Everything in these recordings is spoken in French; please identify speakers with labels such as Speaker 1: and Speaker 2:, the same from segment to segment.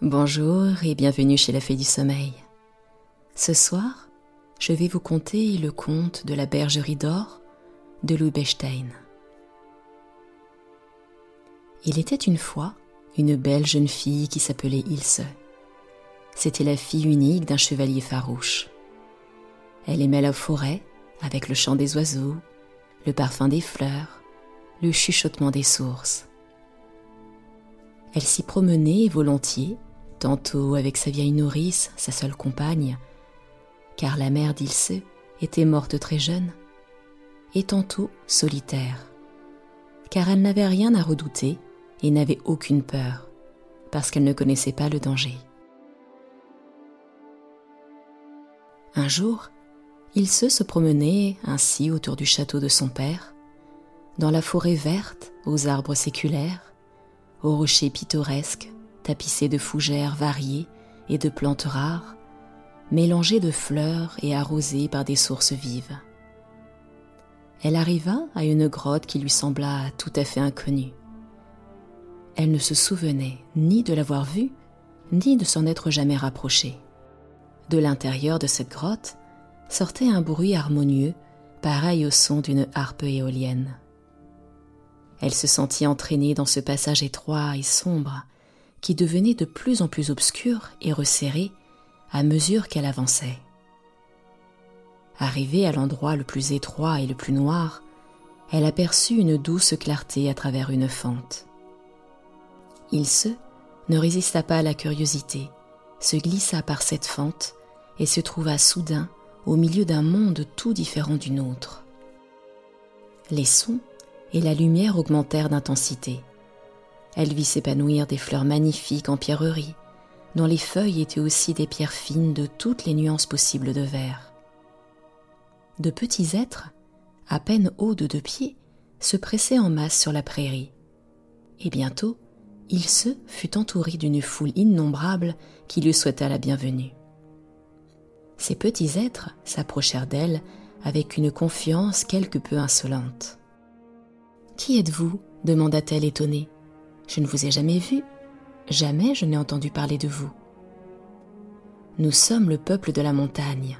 Speaker 1: Bonjour et bienvenue chez la Fée du Sommeil. Ce soir, je vais vous conter le conte de la bergerie d'or de Louis Bechstein. Il était une fois une belle jeune fille qui s'appelait Ilse. C'était la fille unique d'un chevalier farouche. Elle aimait la forêt avec le chant des oiseaux, le parfum des fleurs, le chuchotement des sources. Elle s'y promenait volontiers tantôt avec sa vieille nourrice, sa seule compagne, car la mère d'Ilse était morte très jeune, et tantôt solitaire, car elle n'avait rien à redouter et n'avait aucune peur, parce qu'elle ne connaissait pas le danger. Un jour, Ilse se promenait ainsi autour du château de son père, dans la forêt verte aux arbres séculaires, aux rochers pittoresques tapissée de fougères variées et de plantes rares, mélangées de fleurs et arrosées par des sources vives. Elle arriva à une grotte qui lui sembla tout à fait inconnue. Elle ne se souvenait ni de l'avoir vue, ni de s'en être jamais rapprochée. De l'intérieur de cette grotte sortait un bruit harmonieux, pareil au son d'une harpe éolienne. Elle se sentit entraînée dans ce passage étroit et sombre, qui devenait de plus en plus obscure et resserrée à mesure qu'elle avançait. Arrivée à l'endroit le plus étroit et le plus noir, elle aperçut une douce clarté à travers une fente. Il se ne résista pas à la curiosité, se glissa par cette fente et se trouva soudain au milieu d'un monde tout différent du nôtre. Les sons et la lumière augmentèrent d'intensité. Elle vit s'épanouir des fleurs magnifiques en pierreries, dont les feuilles étaient aussi des pierres fines de toutes les nuances possibles de vert. De petits êtres, à peine hauts de deux pieds, se pressaient en masse sur la prairie. Et bientôt, il se fut entouré d'une foule innombrable qui lui souhaita la bienvenue. Ces petits êtres s'approchèrent d'elle avec une confiance quelque peu insolente. Qui êtes-vous? demanda-t-elle étonnée. Je ne vous ai jamais vu. Jamais je n'ai entendu parler de vous. Nous sommes le peuple de la montagne.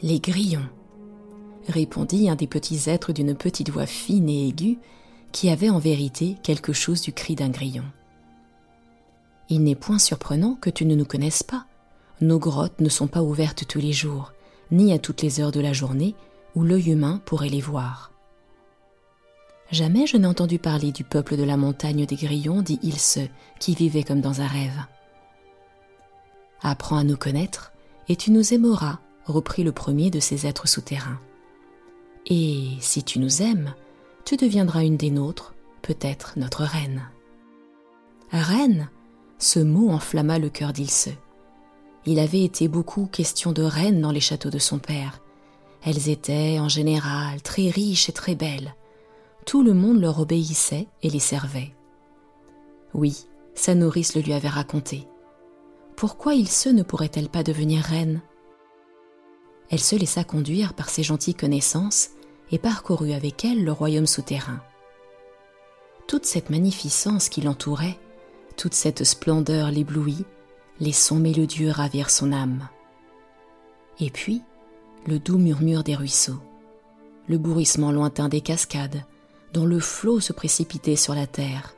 Speaker 1: Les grillons, répondit un des petits êtres d'une petite voix fine et aiguë qui avait en vérité quelque chose du cri d'un grillon. Il n'est point surprenant que tu ne nous connaisses pas. Nos grottes ne sont pas ouvertes tous les jours, ni à toutes les heures de la journée où l'œil humain pourrait les voir. Jamais je n'ai entendu parler du peuple de la montagne des grillons, dit Ilse, qui vivait comme dans un rêve. Apprends à nous connaître, et tu nous aimeras, reprit le premier de ces êtres souterrains. Et si tu nous aimes, tu deviendras une des nôtres, peut-être notre reine. Reine? Ce mot enflamma le cœur d'Ilse. Il avait été beaucoup question de reines dans les châteaux de son père. Elles étaient, en général, très riches et très belles tout le monde leur obéissait et les servait. Oui, sa nourrice le lui avait raconté. Pourquoi il se ne pourrait-elle pas devenir reine? Elle se laissa conduire par ses gentilles connaissances et parcourut avec elle le royaume souterrain. Toute cette magnificence qui l'entourait, toute cette splendeur l'éblouit, les sons mélodieux ravirent son âme. Et puis, le doux murmure des ruisseaux, le bruissement lointain des cascades, dont le flot se précipitait sur la terre,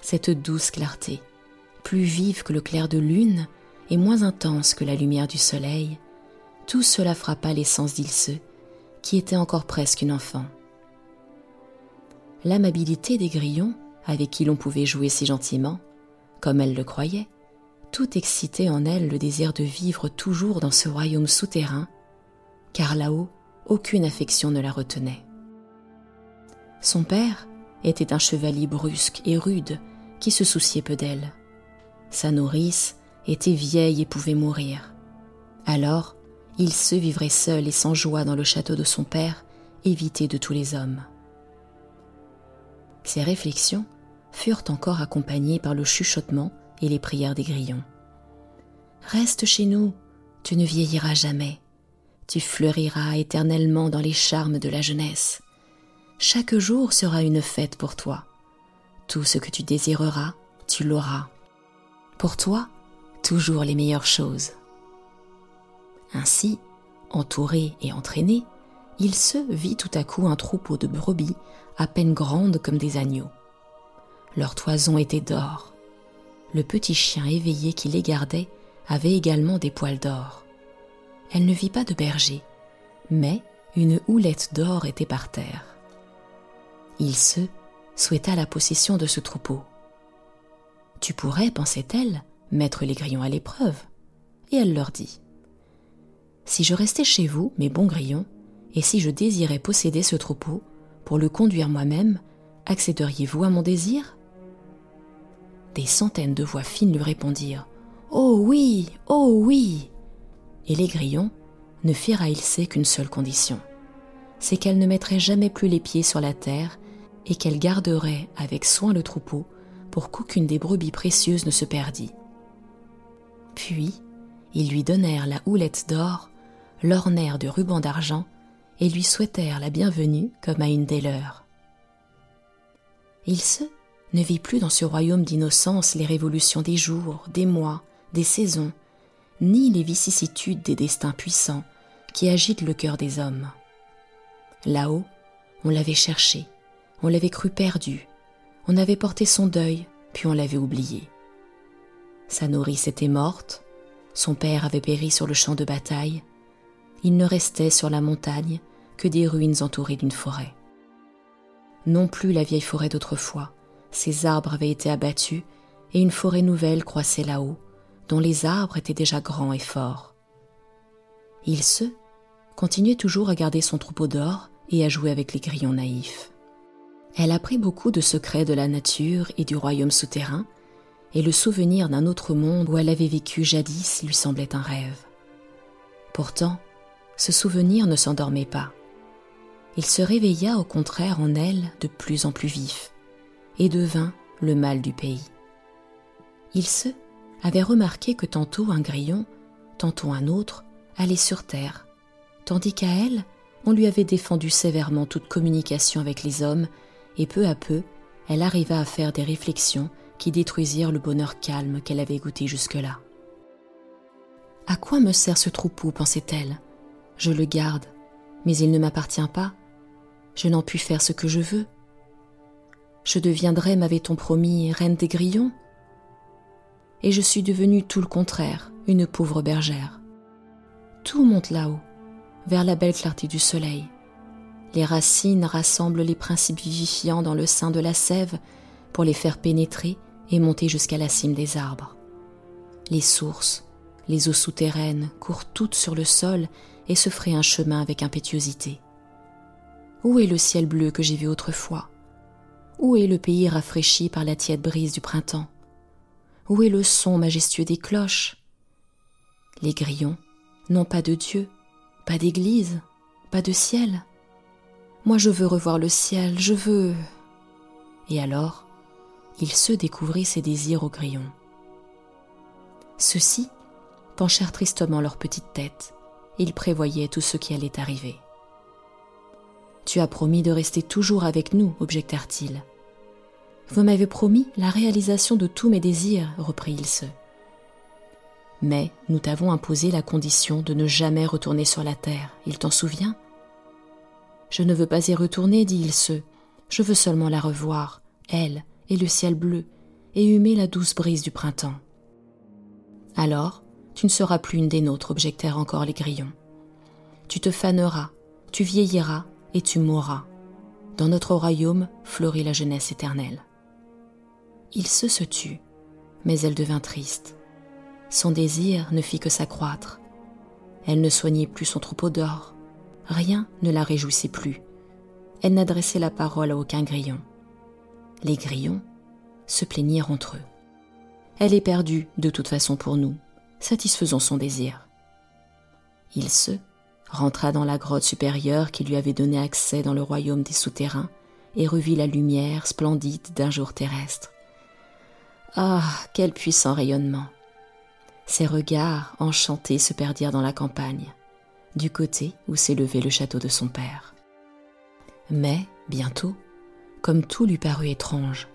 Speaker 1: cette douce clarté, plus vive que le clair de lune et moins intense que la lumière du soleil, tout cela frappa l'essence d'Ilse, qui était encore presque une enfant. L'amabilité des grillons, avec qui l'on pouvait jouer si gentiment, comme elle le croyait, tout excitait en elle le désir de vivre toujours dans ce royaume souterrain, car là-haut, aucune affection ne la retenait. Son père était un chevalier brusque et rude qui se souciait peu d'elle. Sa nourrice était vieille et pouvait mourir. Alors, il se vivrait seul et sans joie dans le château de son père, évité de tous les hommes. Ses réflexions furent encore accompagnées par le chuchotement et les prières des grillons. Reste chez nous, tu ne vieilliras jamais, tu fleuriras éternellement dans les charmes de la jeunesse. Chaque jour sera une fête pour toi. Tout ce que tu désireras, tu l'auras. Pour toi, toujours les meilleures choses. Ainsi, entouré et entraîné, il se vit tout à coup un troupeau de brebis à peine grandes comme des agneaux. Leur toison était d'or. Le petit chien éveillé qui les gardait avait également des poils d'or. Elle ne vit pas de berger, mais une houlette d'or était par terre. Il se souhaita la possession de ce troupeau. Tu pourrais, pensait-elle, mettre les grillons à l'épreuve. Et elle leur dit Si je restais chez vous, mes bons grillons, et si je désirais posséder ce troupeau, pour le conduire moi-même, accéderiez-vous à mon désir? Des centaines de voix fines lui répondirent Oh oui, oh oui Et les grillons ne firent à Ilse qu'une seule condition c'est qu'elle ne mettrait jamais plus les pieds sur la terre et qu'elle garderait avec soin le troupeau pour qu'aucune des brebis précieuses ne se perdît. Puis, ils lui donnèrent la houlette d'or, l'ornèrent de rubans d'argent et lui souhaitèrent la bienvenue comme à une des leurs. Il se ne vit plus dans ce royaume d'innocence les révolutions des jours, des mois, des saisons, ni les vicissitudes des destins puissants qui agitent le cœur des hommes. Là-haut, on l'avait cherché, on l'avait cru perdu, on avait porté son deuil, puis on l'avait oublié. Sa nourrice était morte, son père avait péri sur le champ de bataille, il ne restait sur la montagne que des ruines entourées d'une forêt. Non plus la vieille forêt d'autrefois, ses arbres avaient été abattus et une forêt nouvelle croissait là-haut, dont les arbres étaient déjà grands et forts. Il se continuait toujours à garder son troupeau d'or et à jouer avec les grillons naïfs. Elle apprit beaucoup de secrets de la nature et du royaume souterrain, et le souvenir d'un autre monde où elle avait vécu jadis lui semblait un rêve. Pourtant, ce souvenir ne s'endormait pas. Il se réveilla au contraire en elle de plus en plus vif, et devint le mal du pays. Il se avait remarqué que tantôt un grillon, tantôt un autre, allait sur terre, tandis qu'à elle, on lui avait défendu sévèrement toute communication avec les hommes, et peu à peu, elle arriva à faire des réflexions qui détruisirent le bonheur calme qu'elle avait goûté jusque-là. À quoi me sert ce troupeau pensait-elle. Je le garde, mais il ne m'appartient pas. Je n'en puis faire ce que je veux. Je deviendrai, m'avait-on promis, reine des grillons Et je suis devenue tout le contraire, une pauvre bergère. Tout monte là-haut, vers la belle clarté du soleil. Les racines rassemblent les principes vivifiants dans le sein de la sève pour les faire pénétrer et monter jusqu'à la cime des arbres. Les sources, les eaux souterraines courent toutes sur le sol et se fraient un chemin avec impétuosité. Où est le ciel bleu que j'ai vu autrefois? Où est le pays rafraîchi par la tiède brise du printemps? Où est le son majestueux des cloches? Les grillons n'ont pas de Dieu, pas d'église, pas de ciel. Moi je veux revoir le ciel, je veux. Et alors, il se découvrit ses désirs au grillon. Ceux-ci penchèrent tristement leur petite tête. Ils prévoyaient tout ce qui allait arriver. Tu as promis de rester toujours avec nous, objectèrent-ils. Vous m'avez promis la réalisation de tous mes désirs, reprit Ilse mais nous t'avons imposé la condition de ne jamais retourner sur la terre, il t'en souvient? Je ne veux pas y retourner, dit Ilse, je veux seulement la revoir, elle et le ciel bleu, et humer la douce brise du printemps. Alors, tu ne seras plus une des nôtres, objectèrent encore les grillons. Tu te faneras, tu vieilliras et tu mourras. Dans notre royaume fleurit la jeunesse éternelle. Il se se tut, mais elle devint triste. Son désir ne fit que s'accroître. Elle ne soignait plus son troupeau d'or. Rien ne la réjouissait plus. Elle n'adressait la parole à aucun grillon. Les grillons se plaignirent entre eux. Elle est perdue de toute façon pour nous. Satisfaisons son désir. Il se rentra dans la grotte supérieure qui lui avait donné accès dans le royaume des souterrains et revit la lumière splendide d'un jour terrestre. Ah, quel puissant rayonnement ses regards enchantés se perdirent dans la campagne, du côté où s'élevait le château de son père. Mais, bientôt, comme tout lui parut étrange,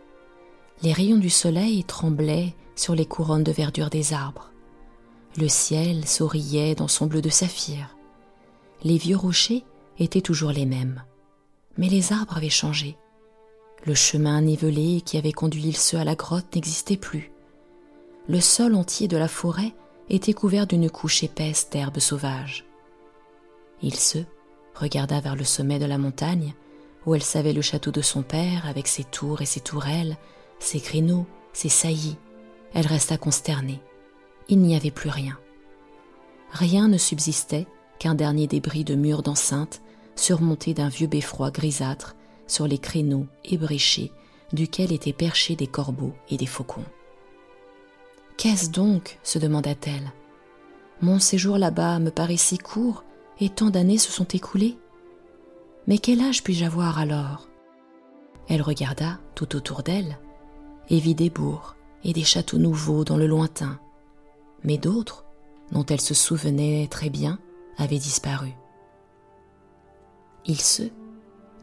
Speaker 1: les rayons du soleil tremblaient sur les couronnes de verdure des arbres, Le ciel souriait dans son bleu de saphir. Les vieux rochers étaient toujours les mêmes, mais les arbres avaient changé. Le chemin nivelé qui avait conduit Ilse à la grotte n'existait plus. Le sol entier de la forêt était couvert d'une couche épaisse d'herbes sauvages. Ilse regarda vers le sommet de la montagne, où elle savait le château de son père avec ses tours et ses tourelles, ses créneaux, ses saillies. Elle resta consternée. Il n'y avait plus rien. Rien ne subsistait qu'un dernier débris de murs d'enceinte surmonté d'un vieux beffroi grisâtre sur les créneaux ébréchés duquel étaient perchés des corbeaux et des faucons. Qu'est-ce donc? se demanda-t-elle. Mon séjour là-bas me paraît si court et tant d'années se sont écoulées. Mais quel âge puis-je avoir alors? Elle regarda tout autour d'elle et vit des bourgs et des châteaux nouveaux dans le lointain. Mais d'autres, dont elle se souvenait très bien, avaient disparu. Il se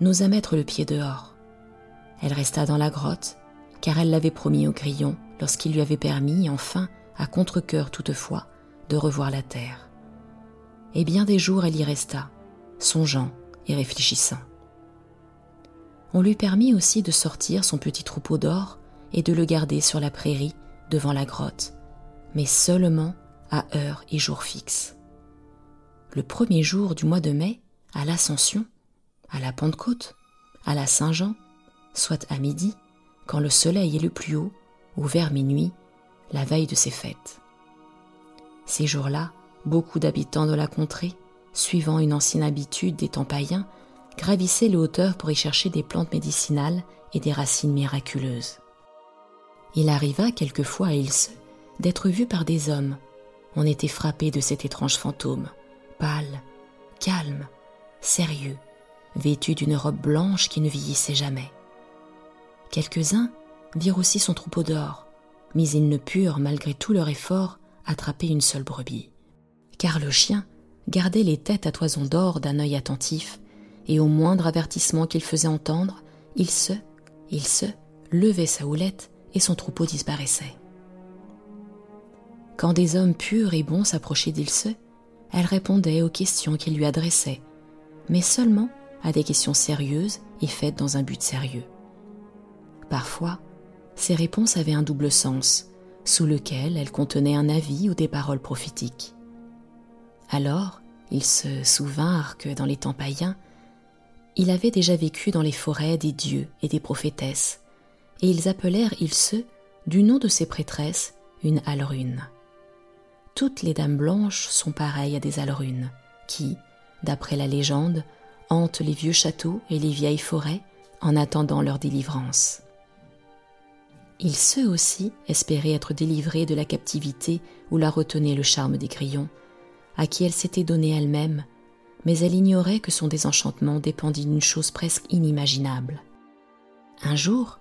Speaker 1: n'osa mettre le pied dehors. Elle resta dans la grotte, car elle l'avait promis au grillon lorsqu'il lui avait permis, enfin, à contre-coeur toutefois, de revoir la terre. Et bien des jours elle y resta, songeant et réfléchissant. On lui permit aussi de sortir son petit troupeau d'or et de le garder sur la prairie devant la grotte, mais seulement à heure et jour fixe. Le premier jour du mois de mai, à l'Ascension, à la Pentecôte, à la Saint-Jean, soit à midi, quand le soleil est le plus haut, ou vers minuit, la veille de ces fêtes. Ces jours-là, beaucoup d'habitants de la contrée, suivant une ancienne habitude des temps païens, gravissaient les hauteurs pour y chercher des plantes médicinales et des racines miraculeuses. Il arriva quelquefois à Ilse d'être vu par des hommes. On était frappé de cet étrange fantôme, pâle, calme, sérieux, vêtu d'une robe blanche qui ne vieillissait jamais. Quelques-uns virent aussi son troupeau d'or, mais ils ne purent, malgré tout leur effort, attraper une seule brebis. Car le chien gardait les têtes à toison d'or d'un œil attentif, et au moindre avertissement qu'il faisait entendre, il se, il se, levait sa houlette et son troupeau disparaissait. Quand des hommes purs et bons s'approchaient d'Ilse, elle répondait aux questions qu'ils lui adressaient, mais seulement à des questions sérieuses et faites dans un but sérieux. Parfois, ces réponses avaient un double sens, sous lequel elles contenaient un avis ou des paroles prophétiques. Alors, ils se souvinrent que dans les temps païens, il avait déjà vécu dans les forêts des dieux et des prophétesses, et ils appelèrent Ilse, du nom de ces prêtresses, une alrune. Toutes les dames blanches sont pareilles à des alrunes, qui, d'après la légende, hantent les vieux châteaux et les vieilles forêts en attendant leur délivrance. Ilse aussi espérait être délivrée de la captivité où la retenait le charme des grillons, à qui elle s'était donnée elle-même, mais elle ignorait que son désenchantement dépendit d'une chose presque inimaginable. Un jour,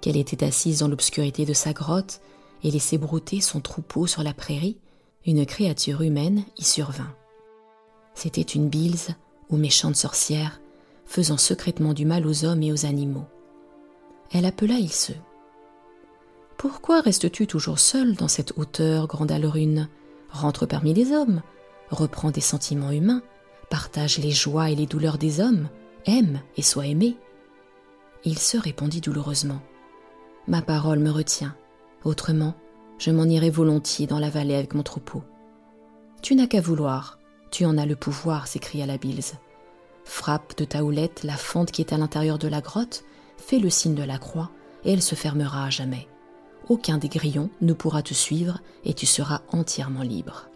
Speaker 1: qu'elle était assise dans l'obscurité de sa grotte et laissait brouter son troupeau sur la prairie, une créature humaine y survint. C'était une Bilze ou méchante sorcière, faisant secrètement du mal aux hommes et aux animaux. Elle appela Ilse. Pourquoi restes-tu toujours seule dans cette hauteur, grande Alrune Rentre parmi les hommes, reprends des sentiments humains, partage les joies et les douleurs des hommes, aime et sois aimé. Il se répondit douloureusement. Ma parole me retient. Autrement, je m'en irai volontiers dans la vallée avec mon troupeau. Tu n'as qu'à vouloir, tu en as le pouvoir, s'écria la Bilze. Frappe de ta houlette la fente qui est à l'intérieur de la grotte, fais le signe de la croix, et elle se fermera à jamais. Aucun des grillons ne pourra te suivre, et tu seras entièrement libre.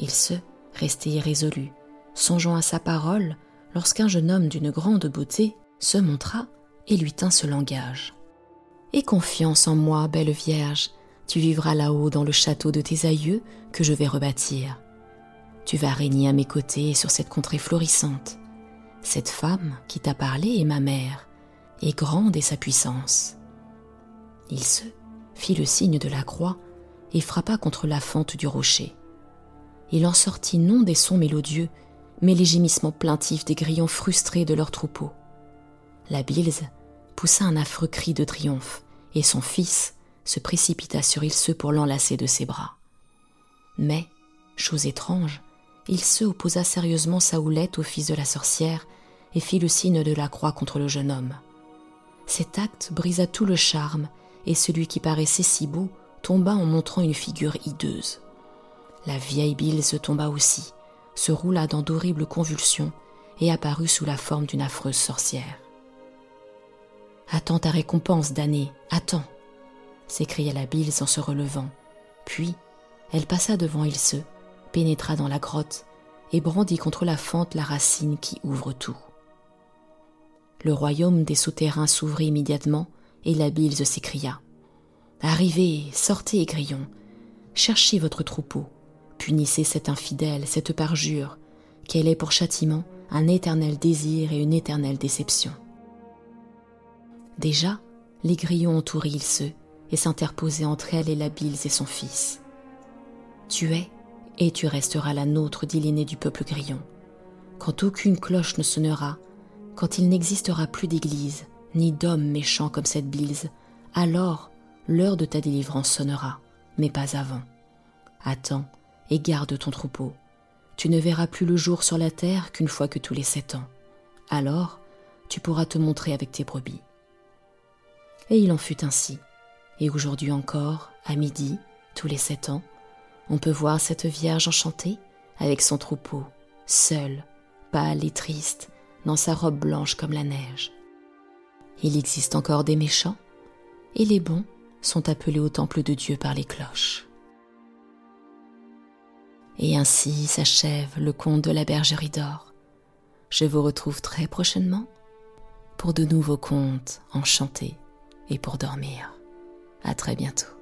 Speaker 1: Il se restait irrésolu, songeant à sa parole, lorsqu'un jeune homme d'une grande beauté se montra et lui tint ce langage. Aie confiance en moi, belle Vierge, tu vivras là-haut dans le château de tes aïeux que je vais rebâtir. Tu vas régner à mes côtés sur cette contrée florissante. Cette femme qui t'a parlé est ma mère, et grande est sa puissance. Il se fit le signe de la croix et frappa contre la fente du rocher. Il en sortit non des sons mélodieux, mais les gémissements plaintifs des grillons frustrés de leur troupeau. La Bilze poussa un affreux cri de triomphe, et son fils se précipita sur Ilse pour l'enlacer de ses bras. Mais, chose étrange, il se opposa sérieusement sa houlette au fils de la sorcière et fit le signe de la croix contre le jeune homme. Cet acte brisa tout le charme, et celui qui paraissait si beau tomba en montrant une figure hideuse. La vieille bile se tomba aussi, se roula dans d'horribles convulsions et apparut sous la forme d'une affreuse sorcière. Attends ta récompense, damnée, attends s'écria la bile en se relevant. Puis, elle passa devant Ilse, pénétra dans la grotte et brandit contre la fente la racine qui ouvre tout. Le royaume des souterrains s'ouvrit immédiatement et la bile s'écria. Arrivez, sortez, grillons, cherchez votre troupeau, punissez cette infidèle, cette parjure, qu'elle est pour châtiment un éternel désir et une éternelle déception. Déjà, les grillons entouraient Ilse et s'interposaient entre elle et la Bile et son fils. Tu es et tu resteras la nôtre, dit du peuple grillon. Quand aucune cloche ne sonnera, quand il n'existera plus d'église, ni d'hommes méchants comme cette Bilze, alors l'heure de ta délivrance sonnera, mais pas avant. Attends et garde ton troupeau. Tu ne verras plus le jour sur la terre qu'une fois que tous les sept ans. Alors, tu pourras te montrer avec tes brebis. Et il en fut ainsi. Et aujourd'hui encore, à midi, tous les sept ans, on peut voir cette Vierge enchantée avec son troupeau, seule, pâle et triste, dans sa robe blanche comme la neige. Il existe encore des méchants, et les bons sont appelés au temple de Dieu par les cloches. Et ainsi s'achève le conte de la bergerie d'or. Je vous retrouve très prochainement pour de nouveaux contes enchantés et pour dormir. À très bientôt.